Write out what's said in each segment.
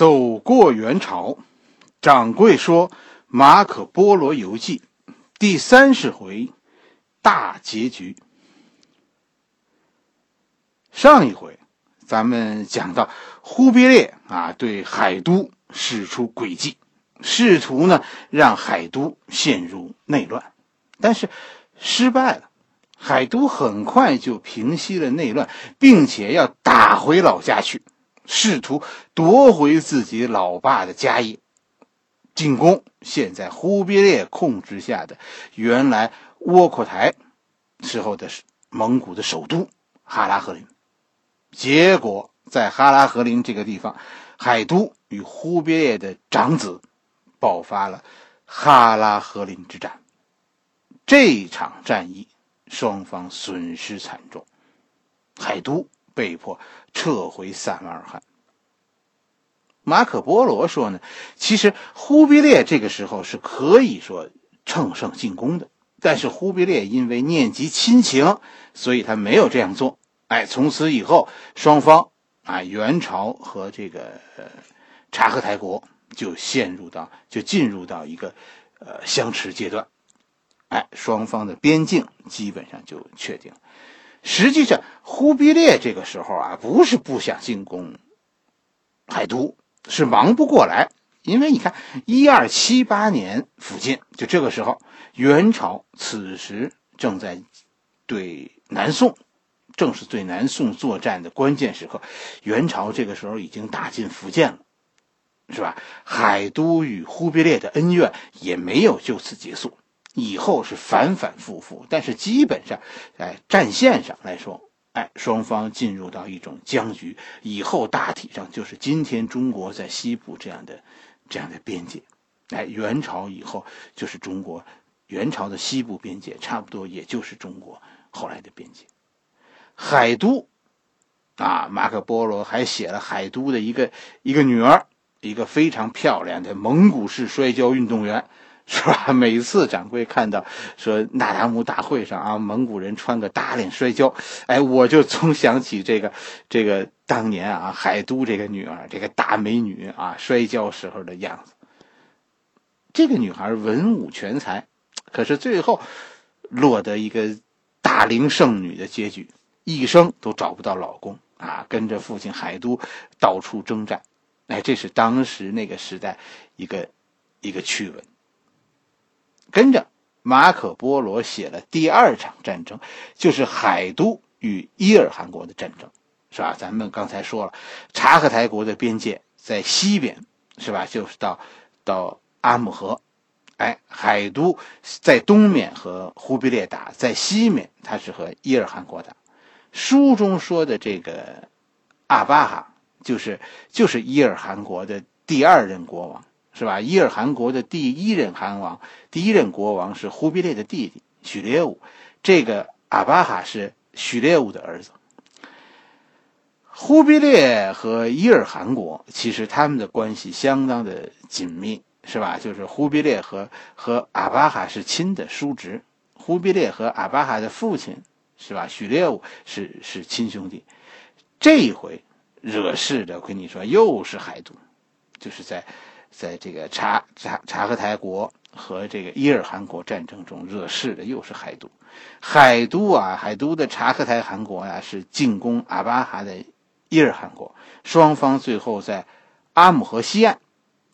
走过元朝，掌柜说《马可波罗游记》第三十回大结局。上一回咱们讲到忽必烈啊，对海都使出诡计，试图呢让海都陷入内乱，但是失败了。海都很快就平息了内乱，并且要打回老家去。试图夺回自己老爸的家业，进攻现在忽必烈控制下的原来窝阔台时候的蒙古的首都哈拉和林。结果在哈拉和林这个地方，海都与忽必烈的长子爆发了哈拉和林之战。这场战役双方损失惨重，海都。被迫撤回萨马尔罕。马可波罗说呢，其实忽必烈这个时候是可以说乘胜进攻的，但是忽必烈因为念及亲情，所以他没有这样做。哎，从此以后，双方啊，元朝和这个察合台国就陷入到就进入到一个呃相持阶段。哎，双方的边境基本上就确定了。实际上，忽必烈这个时候啊，不是不想进攻海都，是忙不过来。因为你看，一二七八年附近，就这个时候，元朝此时正在对南宋，正是对南宋作战的关键时刻。元朝这个时候已经打进福建了，是吧？海都与忽必烈的恩怨也没有就此结束。以后是反反复复，但是基本上，哎战线上来说，哎，双方进入到一种僵局。以后大体上就是今天中国在西部这样的这样的边界，哎，元朝以后就是中国元朝的西部边界，差不多也就是中国后来的边界。海都，啊，马可波罗还写了海都的一个一个女儿，一个非常漂亮的蒙古式摔跤运动员。是吧？每次掌柜看到说那达慕大会上啊，蒙古人穿个打脸摔跤，哎，我就总想起这个这个当年啊，海都这个女儿，这个大美女啊，摔跤时候的样子。这个女孩文武全才，可是最后落得一个大龄剩女的结局，一生都找不到老公啊，跟着父亲海都到处征战。哎，这是当时那个时代一个一个趣闻。跟着马可波罗写了第二场战争，就是海都与伊尔汗国的战争，是吧？咱们刚才说了，察合台国的边界在西边，是吧？就是到到阿姆河，哎，海都在东面和忽必烈打，在西面他是和伊尔汗国打。书中说的这个阿巴哈，就是就是伊尔汗国的第二任国王。是吧？伊尔汗国的第一任汗王，第一任国王是忽必烈的弟弟许烈兀，这个阿巴哈是许烈兀的儿子。忽必烈和伊尔汗国其实他们的关系相当的紧密，是吧？就是忽必烈和和阿巴哈是亲的叔侄，忽必烈和阿巴哈的父亲是吧？许烈兀是是亲兄弟。这一回惹事的，我跟你说，又是海都，就是在。在这个察察察合台国和这个伊尔汗国战争中惹事的又是海都，海都啊，海都的察合台汗国呀是进攻阿巴哈的伊尔汗国，双方最后在阿姆河西岸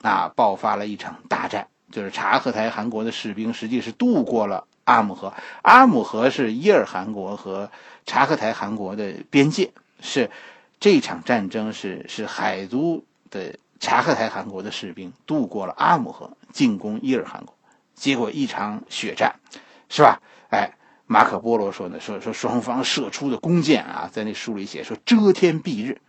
啊爆发了一场大战，就是察合台汗国的士兵实际是渡过了阿姆河，阿姆河是伊尔汗国和察合台汗国的边界，是这场战争是是海都的。察合台汗国的士兵渡过了阿姆河，进攻伊尔汗国，结果一场血战，是吧？哎，马可波罗说呢，说说双方射出的弓箭啊，在那书里写说遮天蔽日，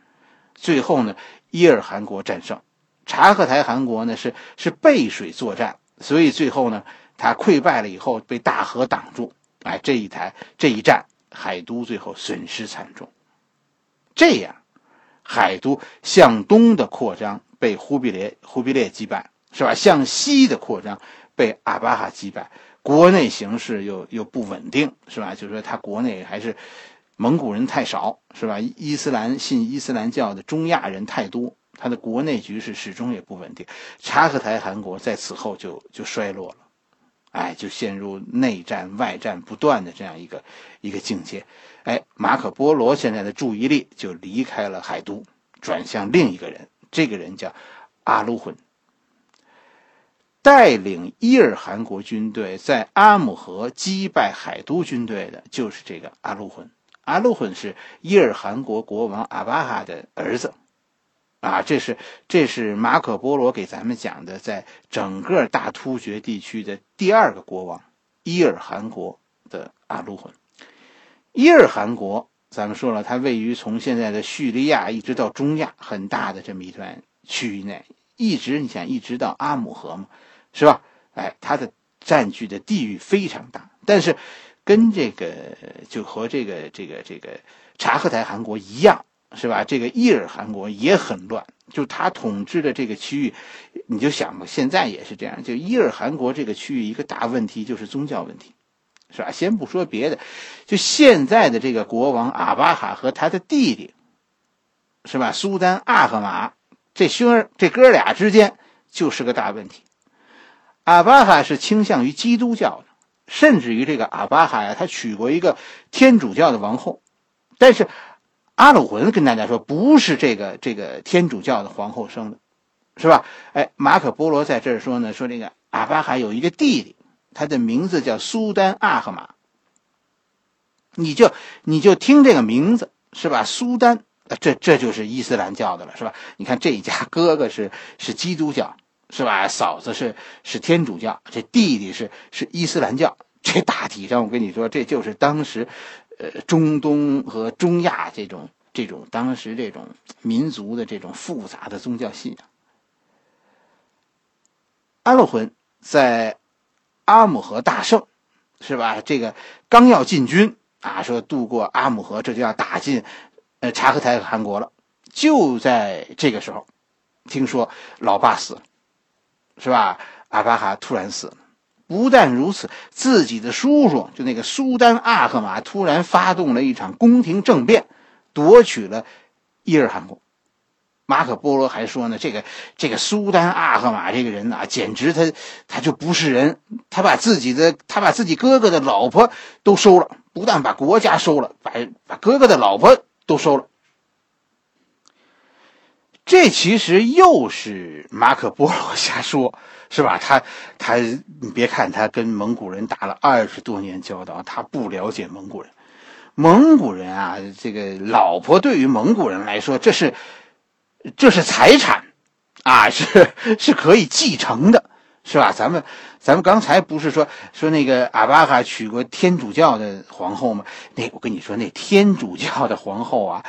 最后呢，伊尔汗国战胜，察合台汗国呢是是背水作战，所以最后呢，他溃败了以后被大河挡住，哎，这一台这一战，海都最后损失惨重，这样，海都向东的扩张。被忽必烈忽必烈击败是吧？向西的扩张被阿巴哈击败，国内形势又又不稳定是吧？就是说他国内还是蒙古人太少是吧？伊斯兰信伊斯兰教的中亚人太多他的国内局势始终也不稳定。察合台汗国在此后就就衰落了，哎，就陷入内战外战不断的这样一个一个境界。哎，马可波罗现在的注意力就离开了海都，转向另一个人，这个人叫阿鲁浑。带领伊尔汗国军队在阿姆河击败海都军队的，就是这个阿鲁浑。阿鲁浑是伊尔汗国国王阿巴哈的儿子，啊，这是这是马可波罗给咱们讲的，在整个大突厥地区的第二个国王，伊尔汗国的阿鲁浑。伊尔汗国，咱们说了，它位于从现在的叙利亚一直到中亚很大的这么一段区域内，一直你想一直到阿姆河嘛，是吧？哎，它的占据的地域非常大，但是。跟这个就和这个这个这个察合台汗国一样，是吧？这个伊尔汗国也很乱，就他统治的这个区域，你就想吧，现在也是这样。就伊尔汗国这个区域，一个大问题就是宗教问题，是吧？先不说别的，就现在的这个国王阿巴哈和他的弟弟，是吧？苏丹阿赫玛这兄儿这哥俩之间就是个大问题。阿巴哈是倾向于基督教的。甚至于这个阿巴哈呀，他娶过一个天主教的王后，但是阿鲁浑跟大家说，不是这个这个天主教的皇后生的，是吧？哎，马可波罗在这儿说呢，说这个阿巴哈有一个弟弟，他的名字叫苏丹阿赫玛，你就你就听这个名字是吧？苏丹，这这就是伊斯兰教的了，是吧？你看这一家哥哥是是基督教。是吧？嫂子是是天主教，这弟弟是是伊斯兰教。这大体上，我跟你说，这就是当时，呃，中东和中亚这种这种当时这种民族的这种复杂的宗教信仰。阿鲁浑在阿姆河大胜，是吧？这个刚要进军啊，说渡过阿姆河，这就要打进呃察合台汗国了。就在这个时候，听说老爸死了。是吧？阿巴哈突然死了，不但如此，自己的叔叔就那个苏丹阿赫玛突然发动了一场宫廷政变，夺取了伊尔汗国。马可波罗还说呢，这个这个苏丹阿赫玛这个人呐，简直他他就不是人，他把自己的他把自己哥哥的老婆都收了，不但把国家收了，把把哥哥的老婆都收了。这其实又是马可波罗瞎说，是吧？他他，你别看他跟蒙古人打了二十多年交道，他不了解蒙古人。蒙古人啊，这个老婆对于蒙古人来说，这是这是财产啊，是是可以继承的，是吧？咱们咱们刚才不是说说那个阿巴哈娶过天主教的皇后吗？那我跟你说，那天主教的皇后啊。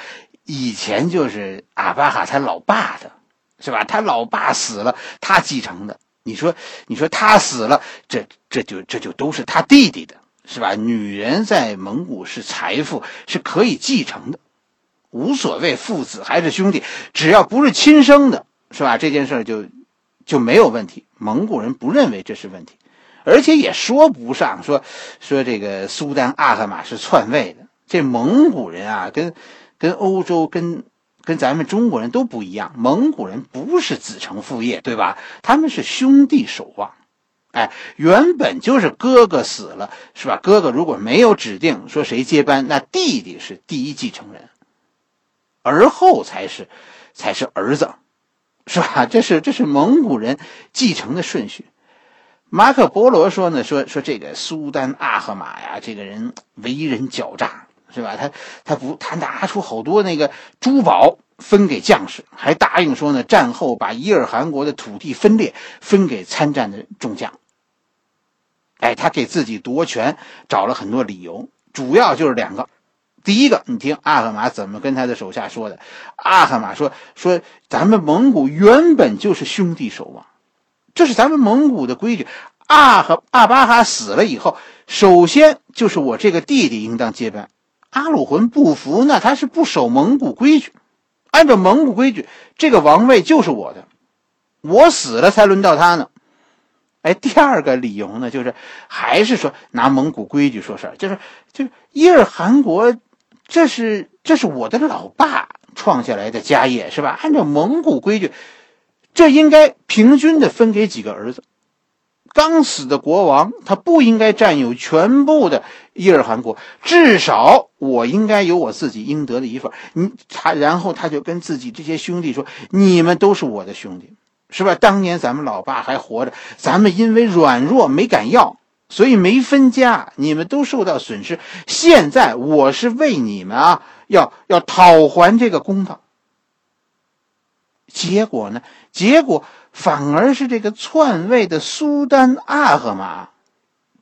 以前就是阿巴哈他老爸的，是吧？他老爸死了，他继承的。你说，你说他死了，这这就这就都是他弟弟的，是吧？女人在蒙古是财富，是可以继承的，无所谓父子还是兄弟，只要不是亲生的，是吧？这件事就就没有问题。蒙古人不认为这是问题，而且也说不上说说这个苏丹阿赫玛是篡位的。这蒙古人啊，跟。跟欧洲、跟跟咱们中国人都不一样，蒙古人不是子承父业，对吧？他们是兄弟守望，哎，原本就是哥哥死了，是吧？哥哥如果没有指定说谁接班，那弟弟是第一继承人，而后才是才是儿子，是吧？这是这是蒙古人继承的顺序。马可波罗说呢，说说这个苏丹阿赫玛呀，这个人为人狡诈。是吧？他他不，他拿出好多那个珠宝分给将士，还答应说呢，战后把伊尔汗国的土地分裂，分给参战的众将。哎，他给自己夺权找了很多理由，主要就是两个。第一个，你听阿赫玛怎么跟他的手下说的？阿赫玛说说，咱们蒙古原本就是兄弟守望，这是咱们蒙古的规矩。阿和阿巴哈死了以后，首先就是我这个弟弟应当接班。阿鲁浑不服，那他是不守蒙古规矩。按照蒙古规矩，这个王位就是我的，我死了才轮到他呢。哎，第二个理由呢，就是还是说拿蒙古规矩说事儿，就是就是伊尔汗国，这是这是我的老爸，创下来的家业，是吧？按照蒙古规矩，这应该平均的分给几个儿子。刚死的国王，他不应该占有全部的伊尔汗国，至少我应该有我自己应得的一份。你他，然后他就跟自己这些兄弟说：“你们都是我的兄弟，是吧？当年咱们老爸还活着，咱们因为软弱没敢要，所以没分家，你们都受到损失。现在我是为你们啊，要要讨还这个公道。结果呢？结果。”反而是这个篡位的苏丹阿赫马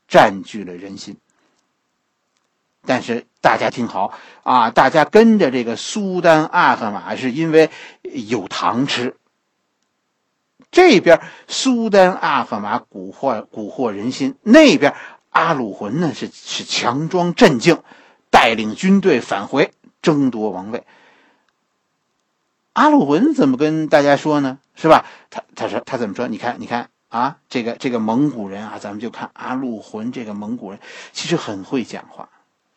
占据了人心。但是大家听好啊，大家跟着这个苏丹阿赫马是因为有糖吃。这边苏丹阿赫玛蛊惑蛊惑人心，那边阿鲁浑呢是是强装镇静，带领军队返回争夺王位。阿鲁浑怎么跟大家说呢？是吧？他他说他怎么说？你看，你看啊，这个这个蒙古人啊，咱们就看阿鲁浑这个蒙古人，其实很会讲话，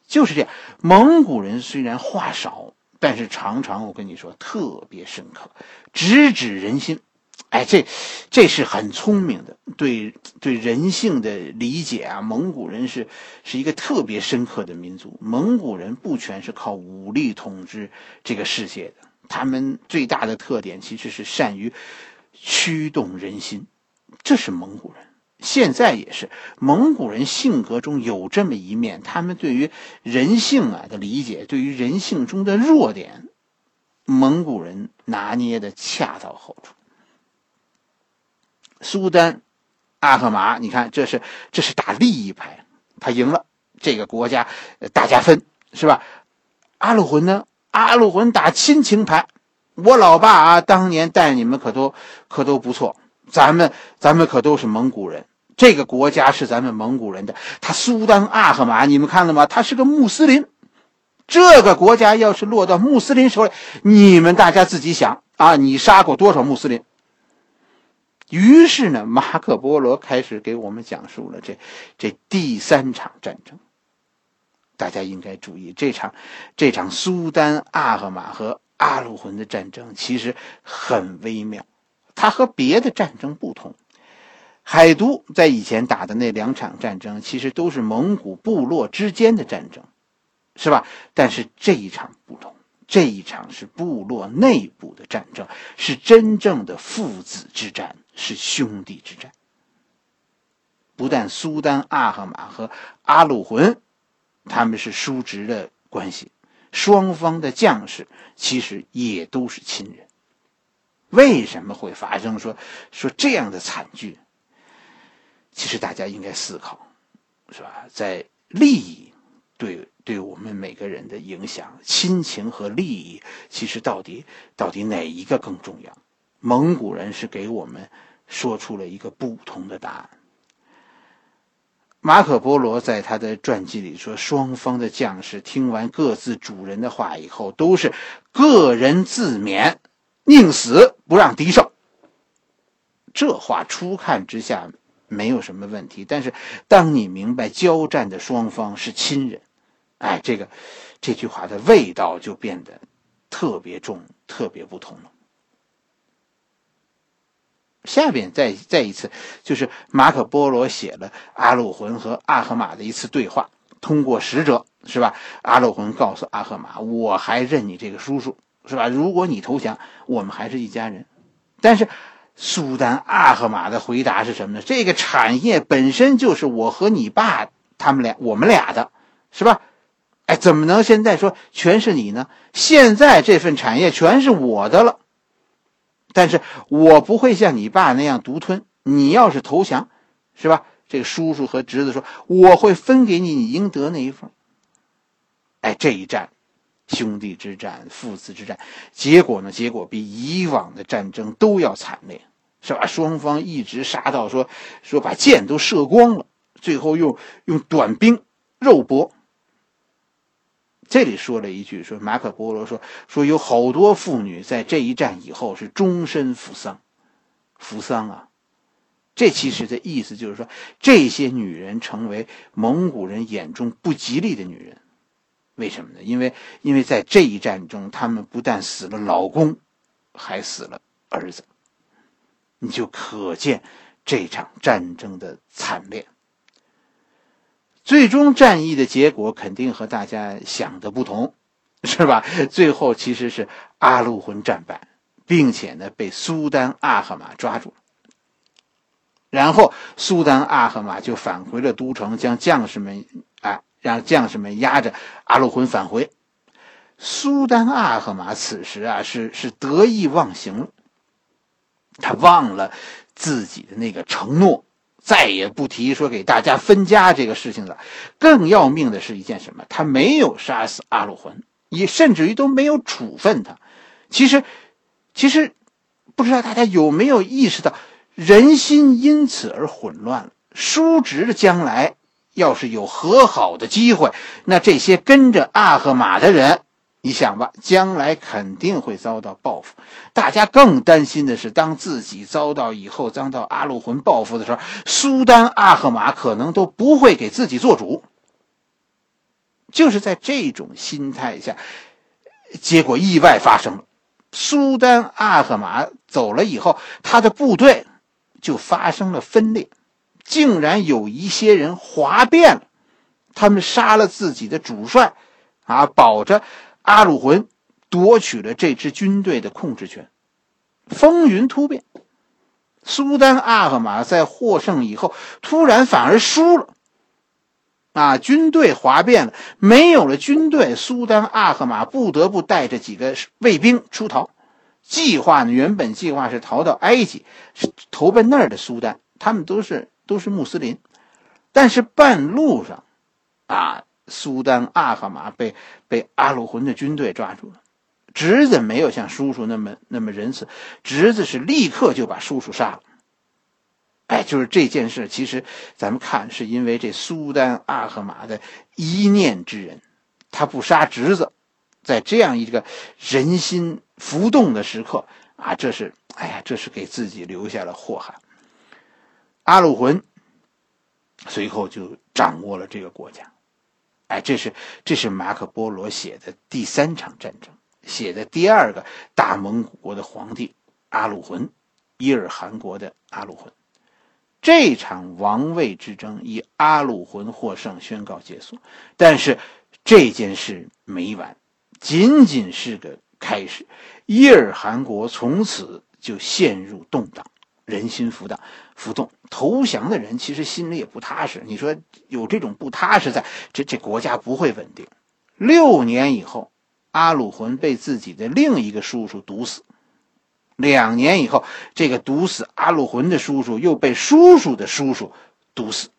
就是这样。蒙古人虽然话少，但是常常我跟你说特别深刻，直指人心。哎，这这是很聪明的，对对人性的理解啊。蒙古人是是一个特别深刻的民族。蒙古人不全是靠武力统治这个世界的。他们最大的特点其实是善于驱动人心，这是蒙古人，现在也是蒙古人性格中有这么一面。他们对于人性啊的理解，对于人性中的弱点，蒙古人拿捏的恰到好处。苏丹阿赫玛，你看，这是这是打利益牌，他赢了，这个国家大家分是吧？阿鲁浑呢？阿鲁浑打亲情牌，我老爸啊，当年带你们可都可都不错，咱们咱们可都是蒙古人，这个国家是咱们蒙古人的。他苏丹阿赫玛，你们看了吗？他是个穆斯林，这个国家要是落到穆斯林手里，你们大家自己想啊，你杀过多少穆斯林？于是呢，马可波罗开始给我们讲述了这这第三场战争。大家应该注意，这场这场苏丹阿赫马和阿鲁浑的战争其实很微妙，它和别的战争不同。海都在以前打的那两场战争，其实都是蒙古部落之间的战争，是吧？但是这一场不同，这一场是部落内部的战争，是真正的父子之战，是兄弟之战。不但苏丹阿赫马和阿鲁浑。他们是叔侄的关系，双方的将士其实也都是亲人。为什么会发生说说这样的惨剧？其实大家应该思考，是吧？在利益对对我们每个人的影响，亲情和利益，其实到底到底哪一个更重要？蒙古人是给我们说出了一个不同的答案。马可·波罗在他的传记里说：“双方的将士听完各自主人的话以后，都是个人自勉，宁死不让敌胜。”这话初看之下没有什么问题，但是当你明白交战的双方是亲人，哎，这个这句话的味道就变得特别重，特别不同了。下边再再一次，就是马可波罗写了阿鲁浑和阿赫玛的一次对话，通过使者是吧？阿鲁浑告诉阿赫玛：“我还认你这个叔叔是吧？如果你投降，我们还是一家人。”但是苏丹阿赫玛的回答是什么呢？这个产业本身就是我和你爸他们俩我们俩的，是吧？哎，怎么能现在说全是你呢？现在这份产业全是我的了。但是我不会像你爸那样独吞。你要是投降，是吧？这个叔叔和侄子说，我会分给你你应得那一份。哎，这一战，兄弟之战、父子之战，结果呢？结果比以往的战争都要惨烈，是吧？双方一直杀到说说把箭都射光了，最后用用短兵肉搏。这里说了一句，说马可波罗说说有好多妇女在这一战以后是终身服丧，服丧啊，这其实的意思就是说，这些女人成为蒙古人眼中不吉利的女人。为什么呢？因为因为在这一战中，他们不但死了老公，还死了儿子。你就可见这场战争的惨烈。最终战役的结果肯定和大家想的不同，是吧？最后其实是阿鲁浑战败，并且呢被苏丹阿赫玛抓住。然后苏丹阿赫玛就返回了都城，将将士们啊让将士们押着阿鲁浑返回。苏丹阿赫玛此时啊是是得意忘形了。他忘了自己的那个承诺，再也不提说给大家分家这个事情了。更要命的是一件什么？他没有杀死阿鲁浑，也甚至于都没有处分他。其实，其实不知道大家有没有意识到，人心因此而混乱了。叔侄的将来要是有和好的机会，那这些跟着阿赫玛的人。你想吧，将来肯定会遭到报复。大家更担心的是，当自己遭到以后遭到阿鲁浑报复的时候，苏丹阿赫玛可能都不会给自己做主。就是在这种心态下，结果意外发生了。苏丹阿赫玛走了以后，他的部队就发生了分裂，竟然有一些人哗变了，他们杀了自己的主帅，啊，保着。阿鲁浑夺取了这支军队的控制权，风云突变。苏丹阿赫玛在获胜以后，突然反而输了。啊，军队哗变了，没有了军队，苏丹阿赫玛不得不带着几个卫兵出逃。计划呢，原本计划是逃到埃及，是投奔那儿的苏丹，他们都是都是穆斯林。但是半路上，啊。苏丹阿哈马被被阿鲁浑的军队抓住了，侄子没有像叔叔那么那么仁慈，侄子是立刻就把叔叔杀了。哎，就是这件事，其实咱们看是因为这苏丹阿赫马的一念之仁，他不杀侄子，在这样一个人心浮动的时刻啊，这是哎呀，这是给自己留下了祸害。阿鲁浑随后就掌握了这个国家。哎，这是这是马可波罗写的第三场战争，写的第二个大蒙古国的皇帝阿鲁浑，伊尔汗国的阿鲁浑。这场王位之争以阿鲁浑获胜宣告结束，但是这件事没完，仅仅是个开始。伊尔汗国从此就陷入动荡。人心浮荡、浮动，投降的人其实心里也不踏实。你说有这种不踏实，在这这国家不会稳定。六年以后，阿鲁浑被自己的另一个叔叔毒死。两年以后，这个毒死阿鲁浑的叔叔又被叔叔的叔叔毒死，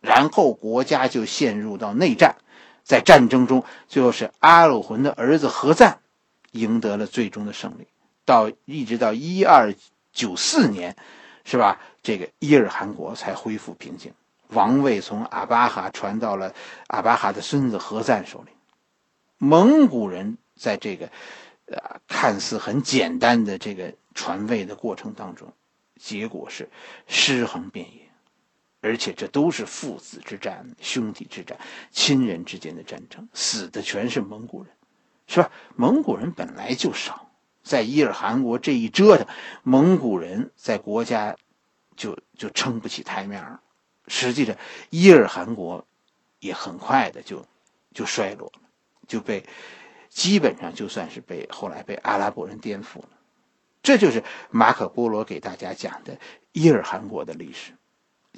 然后国家就陷入到内战。在战争中，最后是阿鲁浑的儿子何赞赢得了最终的胜利。到一直到一二。九四年，是吧？这个伊尔汗国才恢复平静，王位从阿巴哈传到了阿巴哈的孙子何赞手里。蒙古人在这个，呃，看似很简单的这个传位的过程当中，结果是尸横遍野，而且这都是父子之战、兄弟之战、亲人之间的战争，死的全是蒙古人，是吧？蒙古人本来就少。在伊尔汗国这一折腾，蒙古人在国家就就撑不起台面了。实际上，伊尔汗国也很快的就就衰落了，就被基本上就算是被后来被阿拉伯人颠覆了。这就是马可波罗给大家讲的伊尔汗国的历史。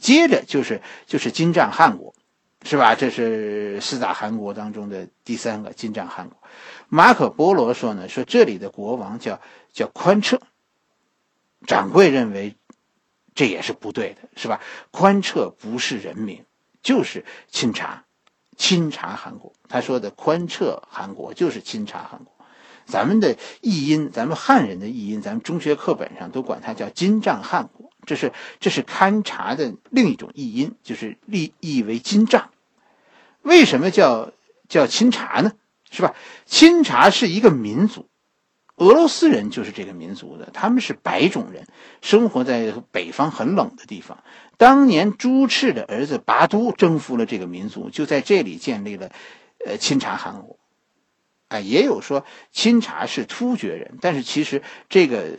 接着就是就是金帐汗国。是吧？这是四大汗国当中的第三个金帐汗国。马可波罗说呢，说这里的国王叫叫宽彻。掌柜认为这也是不对的，是吧？宽彻不是人名，就是钦察，钦察汗国。他说的宽彻汗国就是钦察汗国。咱们的译音，咱们汉人的译音，咱们中学课本上都管它叫金帐汗国。这是这是勘察的另一种译音，就是立意为金帐。为什么叫叫钦察呢？是吧？钦察是一个民族，俄罗斯人就是这个民族的，他们是白种人，生活在北方很冷的地方。当年朱赤的儿子拔都征服了这个民族，就在这里建立了呃钦察汗国。哎，也有说钦察是突厥人，但是其实这个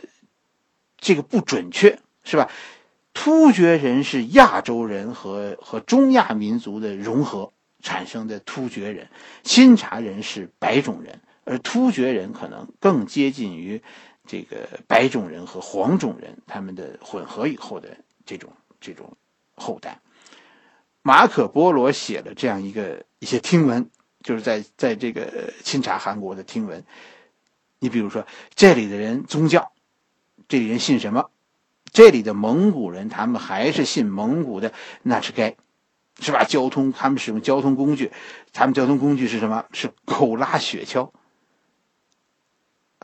这个不准确，是吧？突厥人是亚洲人和和中亚民族的融合产生的突厥人，钦察人是白种人，而突厥人可能更接近于这个白种人和黄种人他们的混合以后的这种这种后代。马可波罗写了这样一个一些听闻。就是在在这个钦察韩国的听闻，你比如说这里的人宗教，这里人信什么？这里的蒙古人他们还是信蒙古的那是该，是吧？交通他们使用交通工具，他们交通工具是什么？是狗拉雪橇。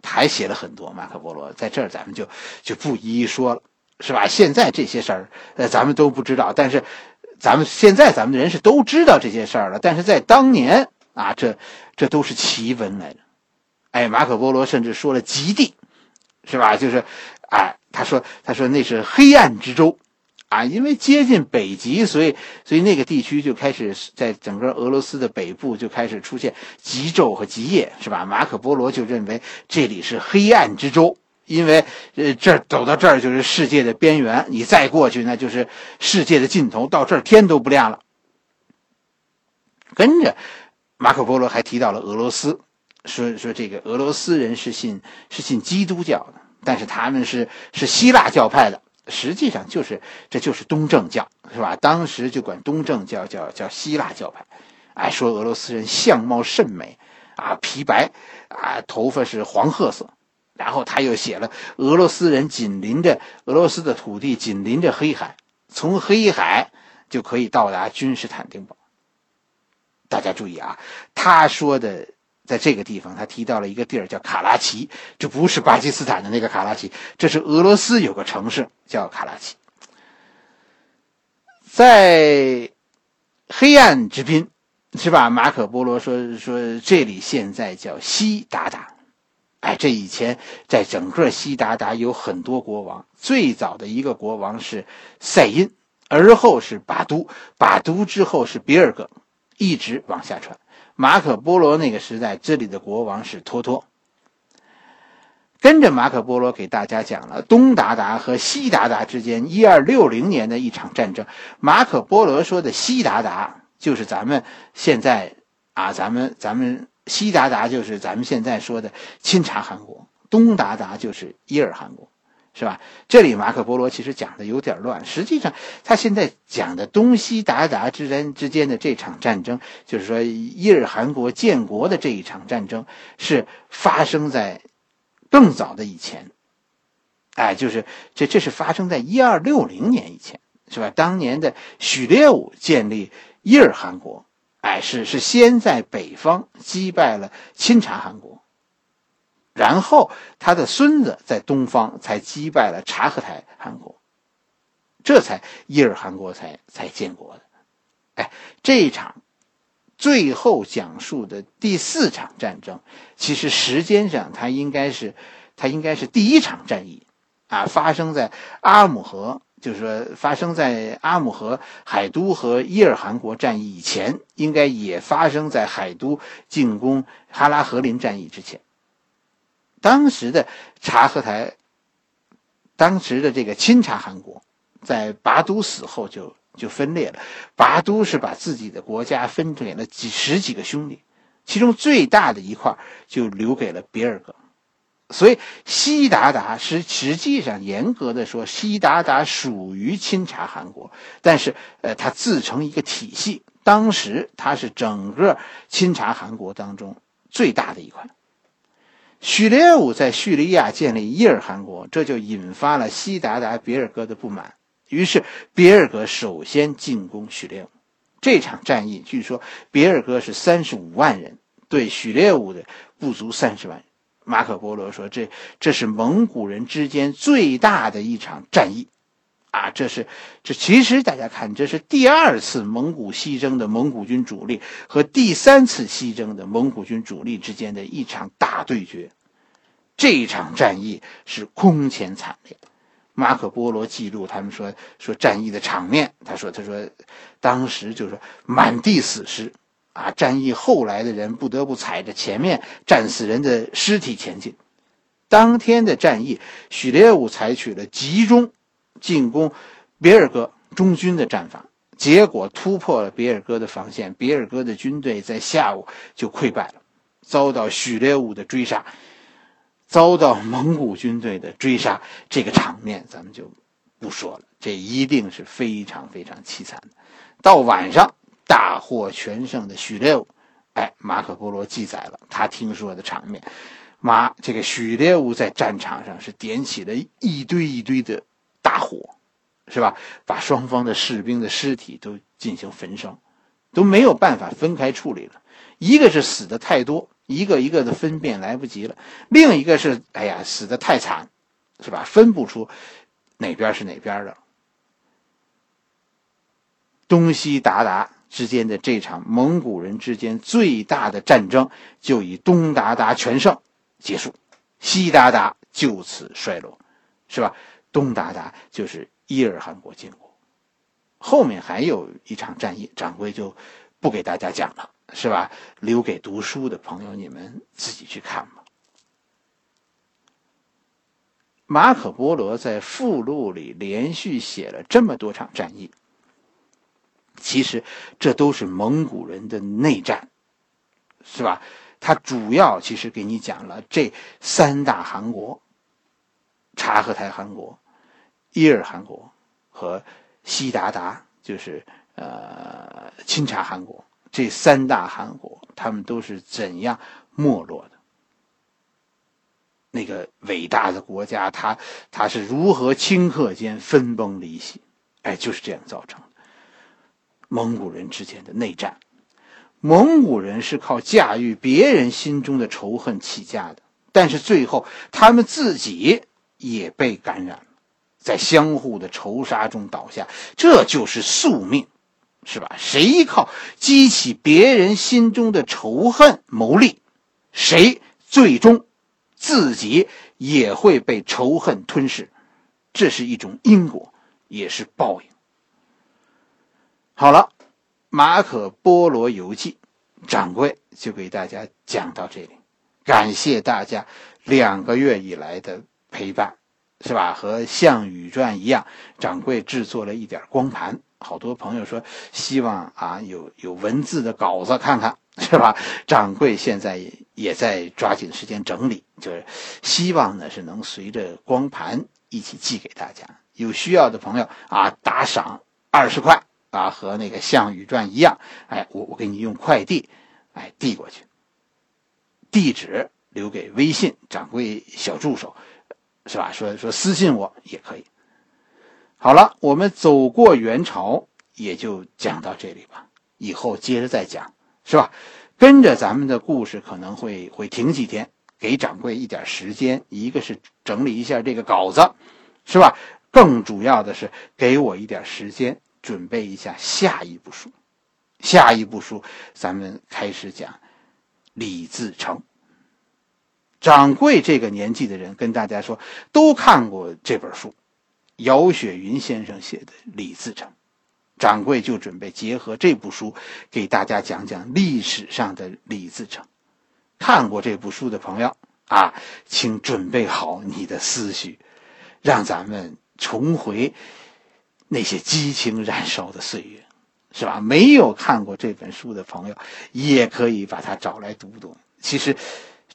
还写了很多，马可波罗在这儿咱们就就不一一说了，是吧？现在这些事儿，呃，咱们都不知道，但是咱们现在咱们的人是都知道这些事儿了，但是在当年。啊，这这都是奇闻来着。哎，马可波罗甚至说了极地，是吧？就是，哎，他说他说那是黑暗之州，啊，因为接近北极，所以所以那个地区就开始在整个俄罗斯的北部就开始出现极昼和极夜，是吧？马可波罗就认为这里是黑暗之州，因为呃这走到这儿就是世界的边缘，你再过去那就是世界的尽头，到这儿天都不亮了。跟着。马可波罗还提到了俄罗斯，说说这个俄罗斯人是信是信基督教的，但是他们是是希腊教派的，实际上就是这就是东正教，是吧？当时就管东正教叫叫希腊教派，哎，说俄罗斯人相貌甚美，啊，皮白，啊，头发是黄褐色，然后他又写了俄罗斯人紧邻着俄罗斯的土地紧邻着黑海，从黑海就可以到达君士坦丁堡。大家注意啊，他说的在这个地方，他提到了一个地儿叫卡拉奇，这不是巴基斯坦的那个卡拉奇，这是俄罗斯有个城市叫卡拉奇。在黑暗之滨，是吧？马可波罗说说这里现在叫西达达，哎，这以前在整个西达达有很多国王，最早的一个国王是赛因，而后是巴都，巴都之后是比尔格。一直往下传，马可波罗那个时代，这里的国王是托托。跟着马可波罗给大家讲了东达达和西达达之间一二六零年的一场战争。马可波罗说的西达达就是咱们现在啊，咱们咱们西达达就是咱们现在说的钦察汗国，东达达就是伊尔汗国。是吧？这里马可波罗其实讲的有点乱。实际上，他现在讲的东西达达之间之间的这场战争，就是说伊尔汗国建国的这一场战争，是发生在更早的以前。哎，就是这这是发生在一二六零年以前，是吧？当年的许烈兀建立伊尔汗国，哎，是是先在北方击败了钦察汗国。然后他的孙子在东方才击败了察合台汗国，这才伊尔汗国才才建国的。哎，这一场最后讲述的第四场战争，其实时间上它应该是它应该是第一场战役啊，发生在阿姆河，就是说发生在阿姆河海都和伊尔汗国战役以前，应该也发生在海都进攻哈拉和林战役之前。当时的察合台，当时的这个钦察汗国，在拔都死后就就分裂了。拔都是把自己的国家分给了几十几个兄弟，其中最大的一块就留给了别尔哥。所以西达达是实际上严格的说，西达达属于钦察汗国，但是呃，它自成一个体系。当时它是整个钦察汗国当中最大的一块。许烈武在叙利亚建立伊尔汗国，这就引发了西达达别尔哥的不满。于是别尔哥首先进攻许烈武。这场战役据说别尔哥是三十五万人对许烈武的不足三十万。马可波罗说：“这这是蒙古人之间最大的一场战役。”啊，这是这其实大家看，这是第二次蒙古西征的蒙古军主力和第三次西征的蒙古军主力之间的一场大对决。这场战役是空前惨烈。马可波罗记录他们说说战役的场面，他说他说当时就是满地死尸，啊，战役后来的人不得不踩着前面战死人的尸体前进。当天的战役，许烈武采取了集中进攻别尔哥中军的战法，结果突破了别尔哥的防线，别尔哥的军队在下午就溃败了，遭到许烈武的追杀，遭到蒙古军队的追杀。这个场面咱们就不说了，这一定是非常非常凄惨的。到晚上。大获全胜的许烈武，哎，马可波罗记载了他听说的场面。马这个许烈武在战场上是点起了一堆一堆的大火，是吧？把双方的士兵的尸体都进行焚烧，都没有办法分开处理了。一个是死的太多，一个一个的分辨来不及了；另一个是，哎呀，死的太惨，是吧？分不出哪边是哪边的。东西达达。之间的这场蒙古人之间最大的战争就以东鞑靼全胜结束，西鞑靼就此衰落，是吧？东达达就是伊尔汗国建国，后面还有一场战役，掌柜就不给大家讲了，是吧？留给读书的朋友你们自己去看吧。马可波罗在附录里连续写了这么多场战役。其实，这都是蒙古人的内战，是吧？他主要其实给你讲了这三大汗国：察合台汗国、伊尔汗国和西达达，就是呃钦察汗国。这三大汗国，他们都是怎样没落的？那个伟大的国家，他他是如何顷刻间分崩离析？哎，就是这样造成的。蒙古人之间的内战，蒙古人是靠驾驭别人心中的仇恨起家的，但是最后他们自己也被感染了，在相互的仇杀中倒下，这就是宿命，是吧？谁靠激起别人心中的仇恨谋利，谁最终自己也会被仇恨吞噬，这是一种因果，也是报应。好了，《马可波罗游记》，掌柜就给大家讲到这里。感谢大家两个月以来的陪伴，是吧？和《项羽传》一样，掌柜制作了一点光盘。好多朋友说希望啊有有文字的稿子看看，是吧？掌柜现在也在抓紧时间整理，就是希望呢是能随着光盘一起寄给大家。有需要的朋友啊，打赏二十块。啊，和那个《项羽传》一样，哎，我我给你用快递，哎，递过去，地址留给微信掌柜小助手，是吧？说说私信我也可以。好了，我们走过元朝，也就讲到这里吧，以后接着再讲，是吧？跟着咱们的故事可能会会停几天，给掌柜一点时间，一个是整理一下这个稿子，是吧？更主要的是给我一点时间。准备一下下一部书，下一部书咱们开始讲李自成。掌柜这个年纪的人跟大家说，都看过这本书，姚雪云先生写的李自成。掌柜就准备结合这部书给大家讲讲历史上的李自成。看过这部书的朋友啊，请准备好你的思绪，让咱们重回。那些激情燃烧的岁月，是吧？没有看过这本书的朋友，也可以把它找来读读。其实，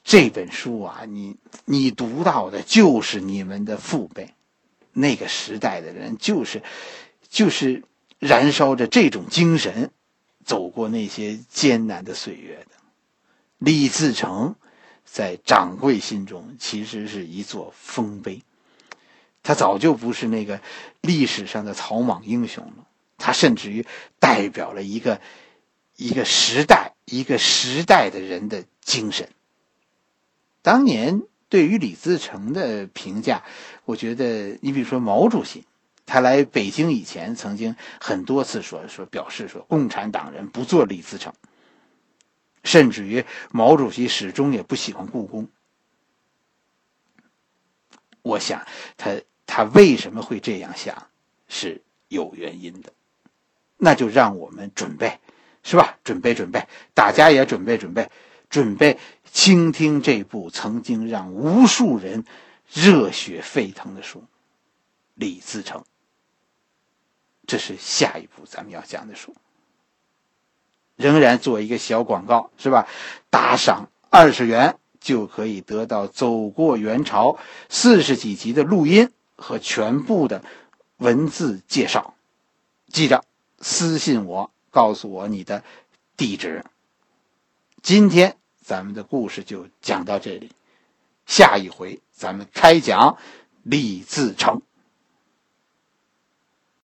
这本书啊，你你读到的就是你们的父辈，那个时代的人，就是就是燃烧着这种精神，走过那些艰难的岁月的。李自成，在掌柜心中，其实是一座丰碑。他早就不是那个历史上的草莽英雄了，他甚至于代表了一个一个时代、一个时代的人的精神。当年对于李自成的评价，我觉得，你比如说毛主席，他来北京以前，曾经很多次说说表示说，共产党人不做李自成，甚至于毛主席始终也不喜欢故宫。我想他。他为什么会这样想，是有原因的。那就让我们准备是吧？准备准备，大家也准备准备，准备倾听这部曾经让无数人热血沸腾的书《李自成》。这是下一步咱们要讲的书。仍然做一个小广告，是吧？打赏二十元就可以得到《走过元朝》四十几集的录音和全部的文字介绍。记着，私信我，告诉我你的地址。今天咱们的故事就讲到这里，下一回咱们开讲李自成。